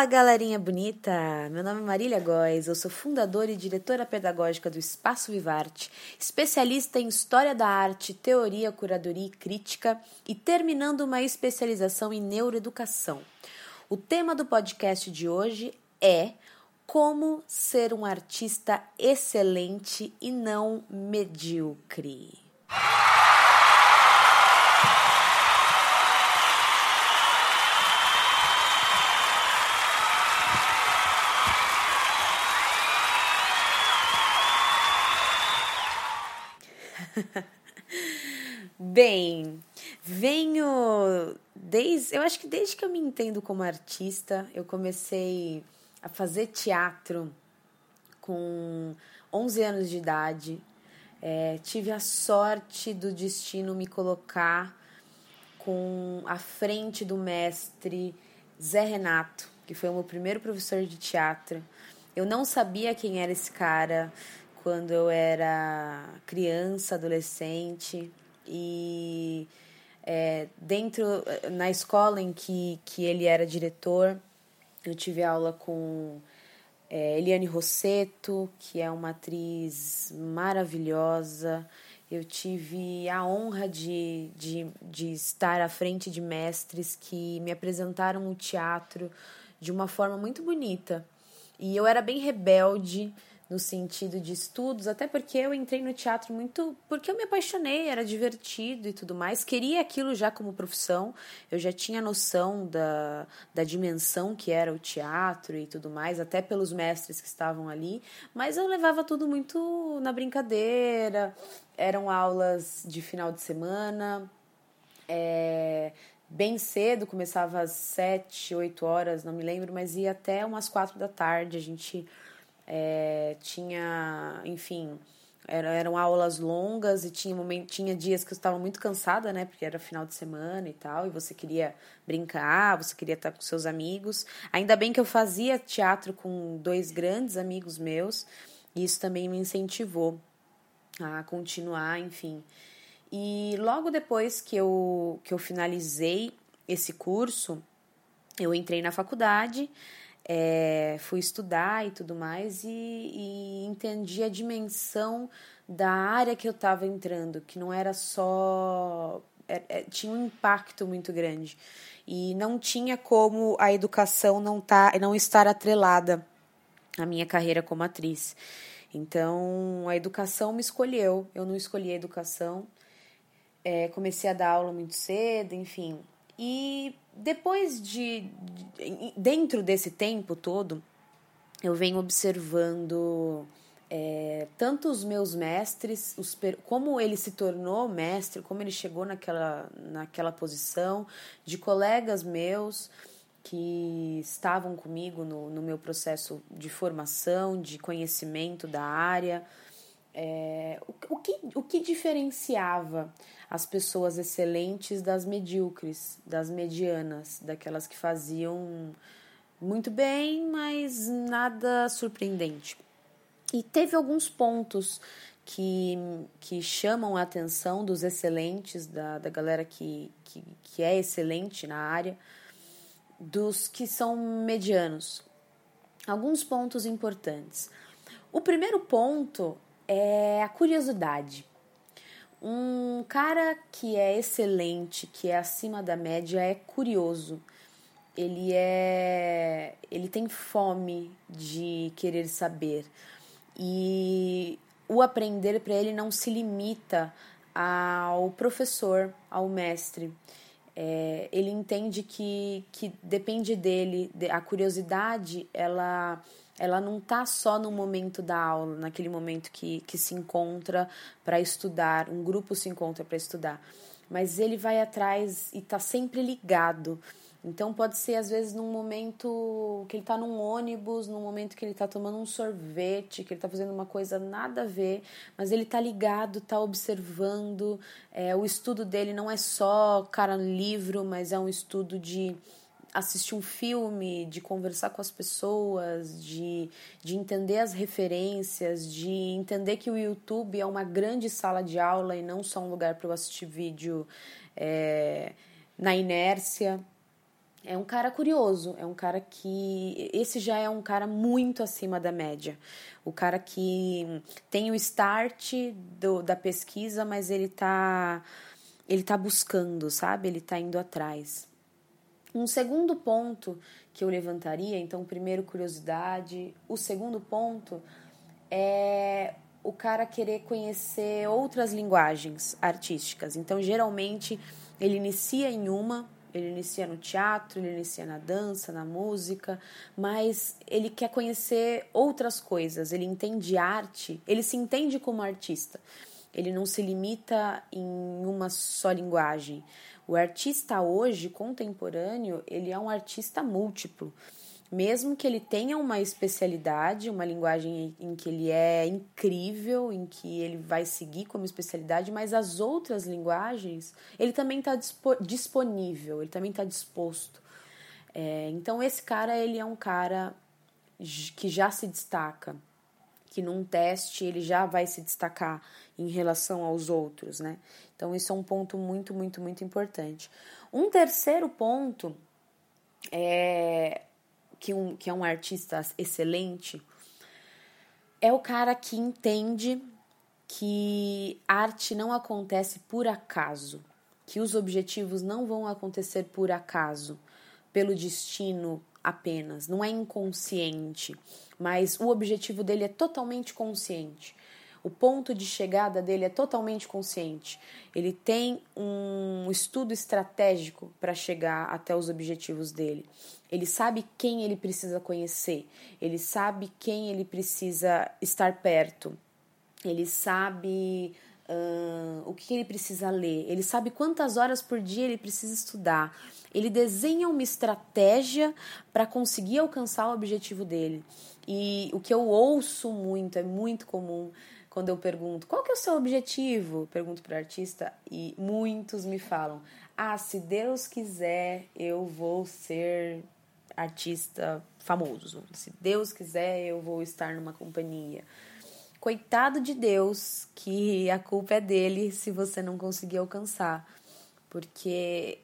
Fala galerinha bonita! Meu nome é Marília Góes, eu sou fundadora e diretora pedagógica do Espaço Vivarte, especialista em História da Arte, Teoria, Curadoria e Crítica e terminando uma especialização em Neuroeducação. O tema do podcast de hoje é Como ser um artista excelente e não medíocre. Bem, venho desde. Eu acho que desde que eu me entendo como artista, eu comecei a fazer teatro com 11 anos de idade. É, tive a sorte do destino me colocar com a frente do mestre Zé Renato, que foi o meu primeiro professor de teatro. Eu não sabia quem era esse cara quando eu era criança, adolescente e é, dentro na escola em que, que ele era diretor eu tive aula com é, Eliane Rosseto que é uma atriz maravilhosa. Eu tive a honra de, de, de estar à frente de mestres que me apresentaram o teatro de uma forma muito bonita. E eu era bem rebelde no sentido de estudos, até porque eu entrei no teatro muito porque eu me apaixonei, era divertido e tudo mais, queria aquilo já como profissão, eu já tinha noção da, da dimensão que era o teatro e tudo mais, até pelos mestres que estavam ali, mas eu levava tudo muito na brincadeira, eram aulas de final de semana, é, bem cedo, começava às sete, oito horas, não me lembro, mas ia até umas quatro da tarde, a gente é, tinha, enfim, eram aulas longas e tinha, moment, tinha dias que eu estava muito cansada, né? Porque era final de semana e tal, e você queria brincar, você queria estar com seus amigos. Ainda bem que eu fazia teatro com dois grandes amigos meus, e isso também me incentivou a continuar, enfim. E logo depois que eu, que eu finalizei esse curso, eu entrei na faculdade é, fui estudar e tudo mais e, e entendi a dimensão da área que eu estava entrando, que não era só. É, é, tinha um impacto muito grande. E não tinha como a educação não, tá, não estar atrelada à minha carreira como atriz. Então, a educação me escolheu, eu não escolhi a educação. É, comecei a dar aula muito cedo, enfim. E depois de, de, dentro desse tempo todo, eu venho observando é, tanto os meus mestres, os, como ele se tornou mestre, como ele chegou naquela, naquela posição, de colegas meus que estavam comigo no, no meu processo de formação, de conhecimento da área. É, o, o, que, o que diferenciava as pessoas excelentes das medíocres, das medianas, daquelas que faziam muito bem, mas nada surpreendente. E teve alguns pontos que, que chamam a atenção dos excelentes, da, da galera que, que, que é excelente na área, dos que são medianos. Alguns pontos importantes. O primeiro ponto é a curiosidade. Um cara que é excelente, que é acima da média, é curioso. Ele é, ele tem fome de querer saber. E o aprender para ele não se limita ao professor, ao mestre. É, ele entende que, que depende dele, a curiosidade, ela ela não está só no momento da aula, naquele momento que, que se encontra para estudar, um grupo se encontra para estudar, mas ele vai atrás e está sempre ligado. Então pode ser às vezes num momento que ele está num ônibus, num momento que ele está tomando um sorvete, que ele está fazendo uma coisa nada a ver, mas ele está ligado, está observando. É, o estudo dele não é só cara no livro, mas é um estudo de assistir um filme, de conversar com as pessoas, de, de entender as referências, de entender que o YouTube é uma grande sala de aula e não só um lugar para eu assistir vídeo é, na inércia. é um cara curioso, é um cara que. Esse já é um cara muito acima da média. O cara que tem o start do, da pesquisa, mas ele tá, ele tá buscando, sabe? Ele tá indo atrás. Um segundo ponto que eu levantaria, então, primeiro, curiosidade. O segundo ponto é o cara querer conhecer outras linguagens artísticas. Então, geralmente, ele inicia em uma ele inicia no teatro, ele inicia na dança, na música, mas ele quer conhecer outras coisas, ele entende arte, ele se entende como artista. Ele não se limita em uma só linguagem. O artista hoje, contemporâneo, ele é um artista múltiplo mesmo que ele tenha uma especialidade, uma linguagem em que ele é incrível, em que ele vai seguir como especialidade, mas as outras linguagens ele também está disponível, ele também está disposto. É, então esse cara ele é um cara que já se destaca, que num teste ele já vai se destacar em relação aos outros, né? Então isso é um ponto muito, muito, muito importante. Um terceiro ponto é que, um, que é um artista excelente, é o cara que entende que arte não acontece por acaso, que os objetivos não vão acontecer por acaso, pelo destino apenas, não é inconsciente, mas o objetivo dele é totalmente consciente. O ponto de chegada dele é totalmente consciente. Ele tem um estudo estratégico para chegar até os objetivos dele. Ele sabe quem ele precisa conhecer, ele sabe quem ele precisa estar perto, ele sabe o que ele precisa ler, ele sabe quantas horas por dia ele precisa estudar. Ele desenha uma estratégia para conseguir alcançar o objetivo dele. E o que eu ouço muito, é muito comum, quando eu pergunto qual que é o seu objetivo, pergunto para o artista e muitos me falam: "Ah, se Deus quiser, eu vou ser artista famoso. Se Deus quiser, eu vou estar numa companhia." Coitado de Deus, que a culpa é dele se você não conseguir alcançar, porque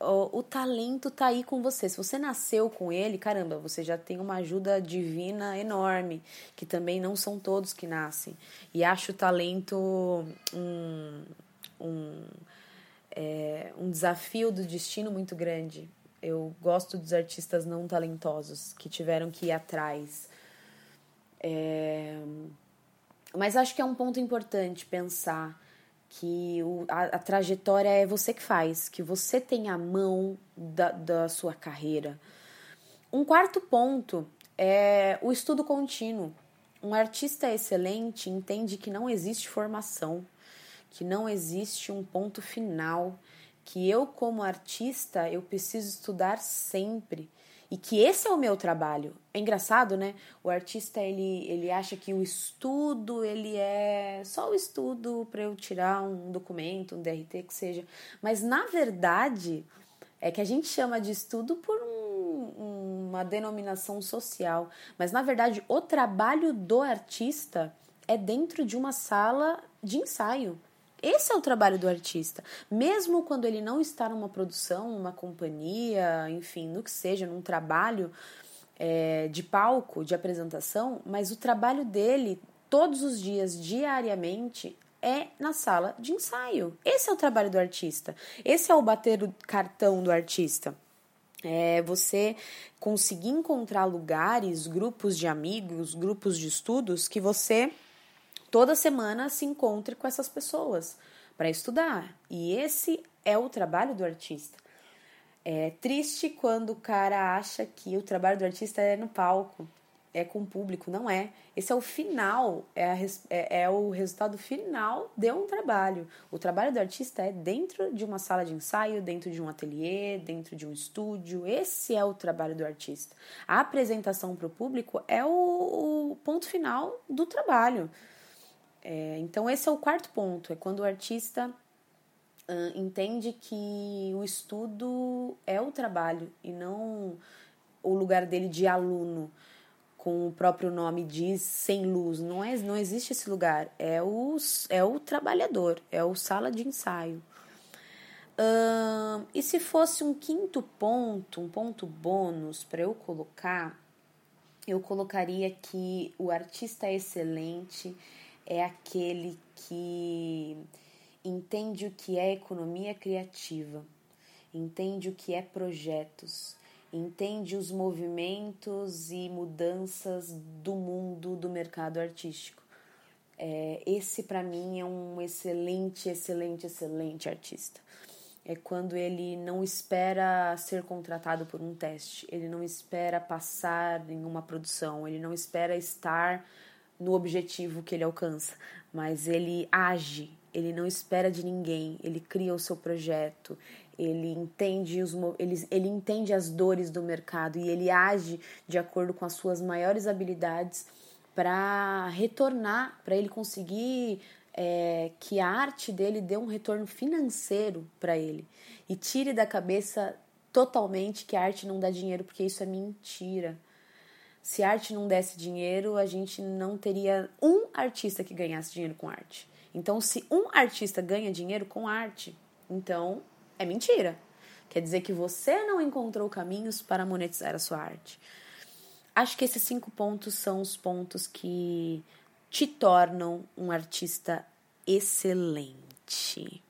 o, o, talento tá aí com você. Se você nasceu com ele, caramba, você já tem uma ajuda divina enorme, que também não são todos que nascem. E acho o talento um, um, é, um desafio do destino muito grande. Eu gosto dos artistas não talentosos, que tiveram que ir atrás. É, mas acho que é um ponto importante pensar que o, a, a, trajetória é você que faz, que você tem a mão da, da sua carreira. Um quarto ponto é o estudo contínuo. Um artista excelente entende que não existe formação, que não existe um ponto final, que eu como artista eu preciso estudar sempre e que esse é o meu trabalho. É engraçado, né? O artista ele, ele acha que o estudo ele é só o estudo para eu tirar um documento, um DRT que seja, mas na verdade é que a gente chama de estudo por um, uma denominação social, mas na verdade o trabalho do artista é dentro de uma sala de ensaio. Esse é o trabalho do artista. Mesmo quando ele não está numa produção, numa companhia, enfim, no que seja, num trabalho é, de palco, de apresentação, mas o trabalho dele todos os dias, diariamente, é na sala de ensaio. Esse é o trabalho do artista. Esse é o bater o cartão do artista. É você conseguir encontrar lugares, grupos de amigos, grupos de estudos que você toda semana se encontre com essas pessoas para estudar. E esse é o trabalho do artista. É triste quando o cara acha que o trabalho do artista é no palco, é com o público. Não é. Esse é o final, é, a, é, é, o resultado final de um trabalho. O trabalho do artista é dentro de uma sala de ensaio, dentro de um ateliê, dentro de um estúdio. Esse é o trabalho do artista. A apresentação para o público é o, o ponto final do trabalho. É, então, esse é o quarto ponto: é quando o artista uh, entende que o estudo é o trabalho e não o lugar dele de aluno, com o próprio nome diz, sem luz. Não, é, não existe esse lugar. É o, é o trabalhador, é o sala de ensaio. Uh, e se fosse um quinto ponto, um ponto bônus para eu colocar, eu colocaria que o artista excelente é aquele que entende o que é economia criativa, entende o que é projetos, entende os movimentos e mudanças do mundo do mercado artístico. É, esse, para mim, é um excelente, excelente, excelente artista. É quando ele não espera ser contratado por um teste, ele não espera passar em uma produção, ele não espera estar no objetivo que ele alcança, mas ele age, ele não espera de ninguém, ele cria o seu projeto, ele entende, os, ele, ele entende as dores do mercado e ele age de acordo com as suas maiores habilidades para retornar, para ele conseguir é, que a arte dele dê um retorno financeiro para ele e tire da cabeça totalmente que a arte não dá dinheiro, porque isso é mentira. Se arte não desse dinheiro, a gente não teria um artista que ganhasse dinheiro com arte. Então, se um artista ganha dinheiro com arte, então é mentira. Quer dizer que você não encontrou caminhos para monetizar a sua arte. Acho que esses cinco pontos são os pontos que te tornam um artista excelente.